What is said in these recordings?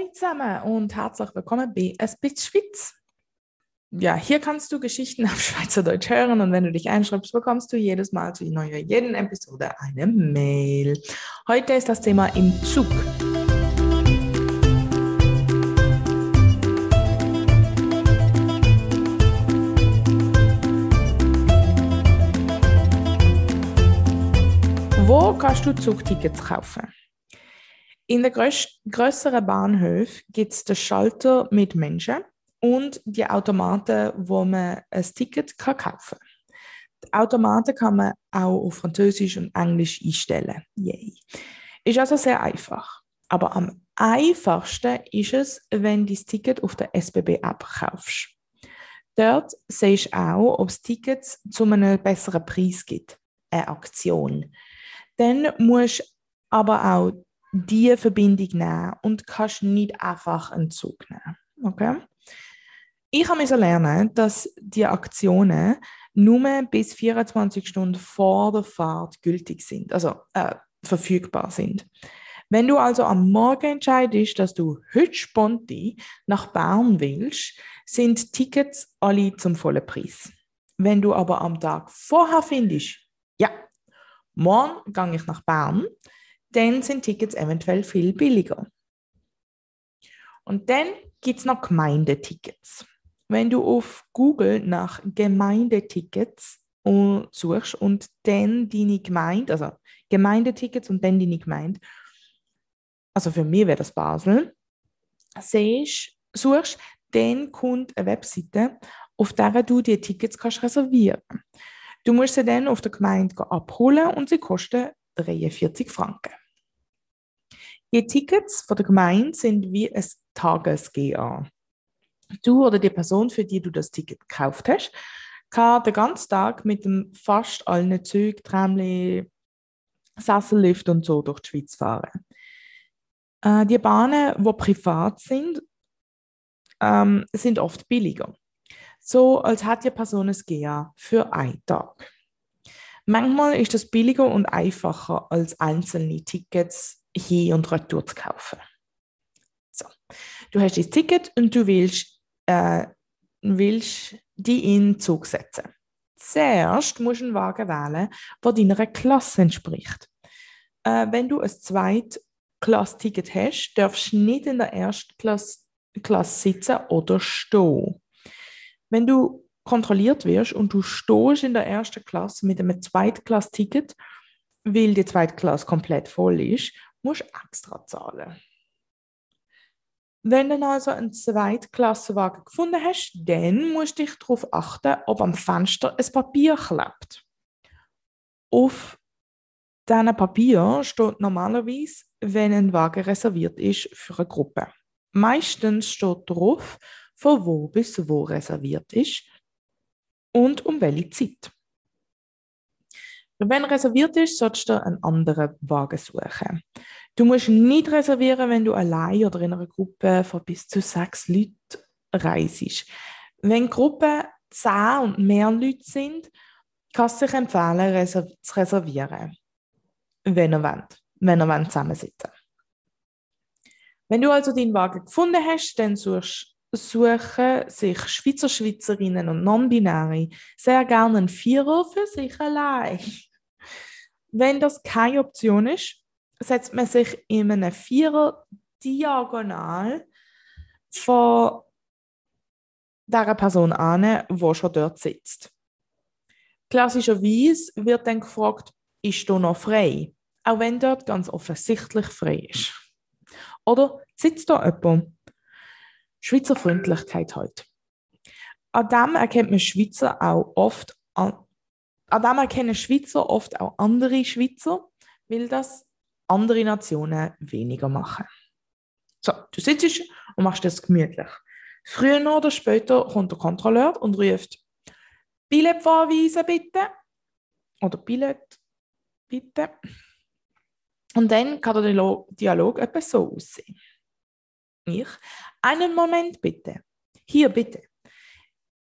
Hallo zusammen und herzlich willkommen bei Es bist Schweiz. Ja, hier kannst du Geschichten auf Schweizerdeutsch hören und wenn du dich einschreibst, bekommst du jedes Mal zu neuer jeden Episode eine Mail. Heute ist das Thema im Zug. Wo kannst du Zugtickets kaufen? In den größeren Bahnhöfen gibt es den Schalter mit Menschen und die Automaten, wo man ein Ticket kaufen kann. Die Automaten kann man auch auf Französisch und Englisch einstellen. Yay. Ist also sehr einfach. Aber am einfachsten ist es, wenn du das Ticket auf der SBB-App kaufst. Dort siehst du auch, ob es Tickets zu einem besseren Preis gibt. Eine Aktion. Dann musst du aber auch diese Verbindung nehmen und kannst nicht einfach einen Zug nehmen. Okay? Ich habe lernen, dass die Aktionen nur bis 24 Stunden vor der Fahrt gültig sind, also äh, verfügbar sind. Wenn du also am Morgen entscheidest, dass du heute spontan nach Bern willst, sind Tickets alle zum vollen Preis. Wenn du aber am Tag vorher findest, ja, morgen gehe ich nach Bern, dann sind Tickets eventuell viel billiger. Und dann gibt es noch Gemeindetickets. Wenn du auf Google nach Gemeindetickets suchst und dann deine Gemeinde, also Gemeindetickets und dann deine Gemeinde, also für mich wäre das Basel, siehst, suchst, dann kommt eine Webseite, auf der du die Tickets kannst reservieren Du musst sie dann auf der Gemeinde abholen und sie kosten 43 Franken. Die Tickets von der Gemeinde sind wie ein Tages-GA. Du oder die Person, für die du das Ticket gekauft hast, kann den ganzen Tag mit dem fast allen Zügen, Tramli, Sessellift und so durch die Schweiz fahren. Äh, die Bahnen, die privat sind, ähm, sind oft billiger. So als hat die Person es GA für einen Tag. Manchmal ist das billiger und einfacher als einzelne Tickets hin und retour zu kaufen. So. Du hast dein Ticket und du willst, äh, willst die in den Zug setzen. Zuerst musst du einen Wagen wählen, der deiner Klasse entspricht. Äh, wenn du ein Zweitklass-Ticket hast, darfst du nicht in der ersten Klasse, Klasse sitzen oder stehen. Wenn du kontrolliert wirst und du stehst in der ersten Klasse mit einem Zweitklass-Ticket, weil die Zweitklasse komplett voll ist musst extra zahlen. Wenn du also einen Zweitklassenwagen gefunden hast, dann musst du dich darauf achten, ob am Fenster ein Papier klebt. Auf diesem Papier steht normalerweise, wenn ein Wagen reserviert ist für eine Gruppe. Meistens steht drauf, von wo bis wo reserviert ist und um welche Zeit. Wenn reserviert ist, solltest du einen anderen Wagen suchen. Du musst nicht reservieren, wenn du allein oder in einer Gruppe von bis zu sechs Leuten reist. Wenn Gruppen zehn und mehr Leute sind, kannst du dich empfehlen, zu reservieren, wenn ihr wollt, wenn ihr zusammensitzen Wenn du also deinen Wagen gefunden hast, dann suchst suchen sich Schweizer Schweizerinnen und Non-Binäre sehr gerne einen Vierer für sich allein. Wenn das keine Option ist, setzt man sich in einem Vierer diagonal von der Person an, die schon dort sitzt. Klassischerweise wird dann gefragt, ist du noch frei? Auch wenn dort ganz offensichtlich frei ist. Oder sitzt da jemand? Schweizer Freundlichkeit halt. An dem erkennt man Schweizer auch oft an, an dem erkennen Schweizer oft auch andere Schweizer, weil das andere Nationen weniger machen. So, du sitzt und machst das gemütlich. Früher oder später kommt der Kontrolleur und ruft Billett vorweisen bitte. Oder Billett bitte. Und dann kann der Dialog etwas so aussehen. Ich, einen Moment bitte. Hier bitte.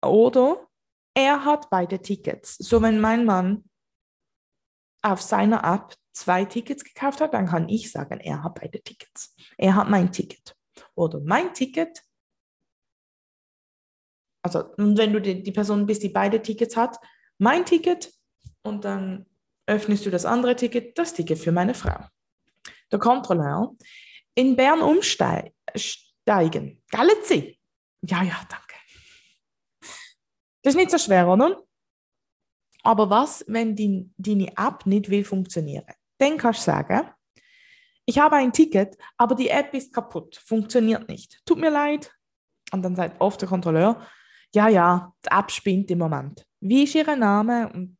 Oder er hat beide Tickets. So, wenn mein Mann auf seiner App zwei Tickets gekauft hat, dann kann ich sagen, er hat beide Tickets. Er hat mein Ticket. oder mein Ticket. Also, wenn du die, die Person bist, die beide Tickets hat, mein Ticket und dann öffnest du das andere Ticket, das Ticket für meine Frau. Der Kontrolleur in Bern umsteigen. Sie? Ja, ja, danke. Das ist nicht so schwer, oder? Aber was, wenn die, deine App nicht will funktionieren? Dann kannst du sagen, ich habe ein Ticket, aber die App ist kaputt, funktioniert nicht. Tut mir leid. Und dann sagt oft der Kontrolleur, ja, ja, die App spinnt im Moment. Wie ist Ihr Name? Und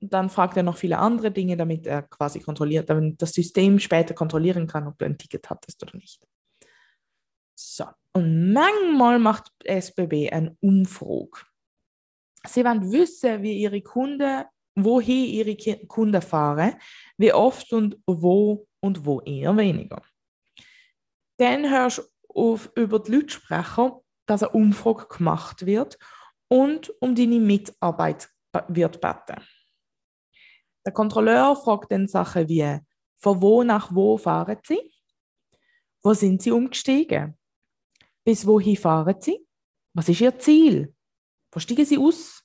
dann fragt er noch viele andere Dinge, damit er quasi kontrolliert, damit das System später kontrollieren kann, ob du ein Ticket hattest oder nicht. So, und manchmal macht SBB eine Umfrage. Sie wollen wissen, wie ihre Kunden, wohin ihre Kunden fahren, wie oft und wo und wo eher weniger. Dann hörst du auf, über die Lautsprecher, dass eine Umfrage gemacht wird und um deine Mitarbeit wird beten. Der Kontrolleur fragt dann Sachen wie, von wo nach wo fahren Sie? Wo sind Sie umgestiegen? Bis wohin fahren Sie? Was ist Ihr Ziel? Steigen Sie aus?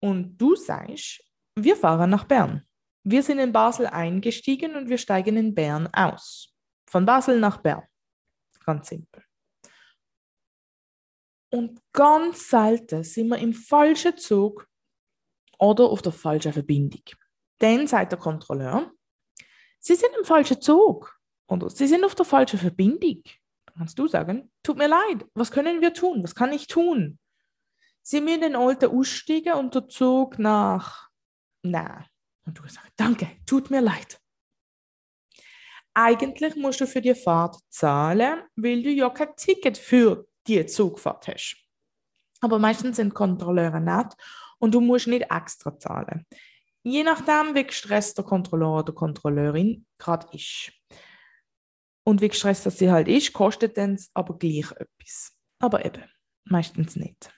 Und du sagst, wir fahren nach Bern. Wir sind in Basel eingestiegen und wir steigen in Bern aus. Von Basel nach Bern. Ganz simpel. Und ganz selten sind wir im falschen Zug oder auf der falschen Verbindung. Dann sagt der Kontrolleur, Sie sind im falschen Zug oder Sie sind auf der falschen Verbindung. Dann kannst du sagen, tut mir leid, was können wir tun? Was kann ich tun? Sie müssen den alten aussteigen und der Zug nach, na. Und du sagst, danke, tut mir leid. Eigentlich musst du für die Fahrt zahlen, weil du ja kein Ticket für die Zugfahrt hast. Aber meistens sind Kontrolleure nett und du musst nicht extra zahlen. Je nachdem, wie gestresst der Kontrolleur oder Kontrolleurin gerade ist. Und wie gestresst sie halt ist, kostet es aber gleich etwas. Aber eben, meistens nicht.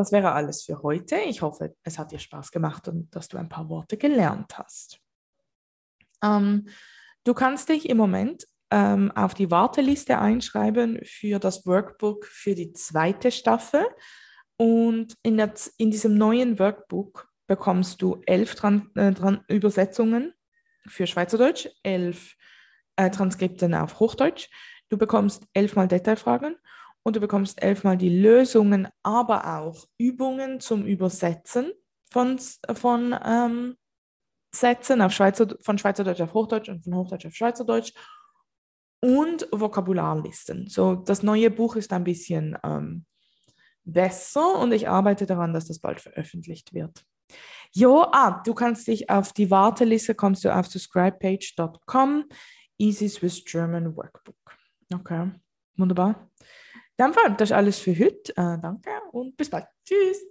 Das wäre alles für heute. Ich hoffe, es hat dir Spaß gemacht und dass du ein paar Worte gelernt hast. Ähm, du kannst dich im Moment ähm, auf die Warteliste einschreiben für das Workbook für die zweite Staffel. Und in, der, in diesem neuen Workbook bekommst du elf Tran äh, Tran Übersetzungen für Schweizerdeutsch, elf äh, Transkripten auf Hochdeutsch. Du bekommst elfmal Detailfragen und du bekommst elfmal die Lösungen, aber auch Übungen zum Übersetzen von, von ähm, Sätzen auf Schweizer, von Schweizerdeutsch auf Hochdeutsch und von Hochdeutsch auf Schweizerdeutsch und Vokabularlisten. So, das neue Buch ist ein bisschen ähm, besser und ich arbeite daran, dass das bald veröffentlicht wird. Jo, ah, du kannst dich auf die Warteliste, kommst du auf subscribepage.com, Easy Swiss German Workbook. Okay, wunderbar. Dann das ist alles für heute. Äh, danke und bis bald. Tschüss.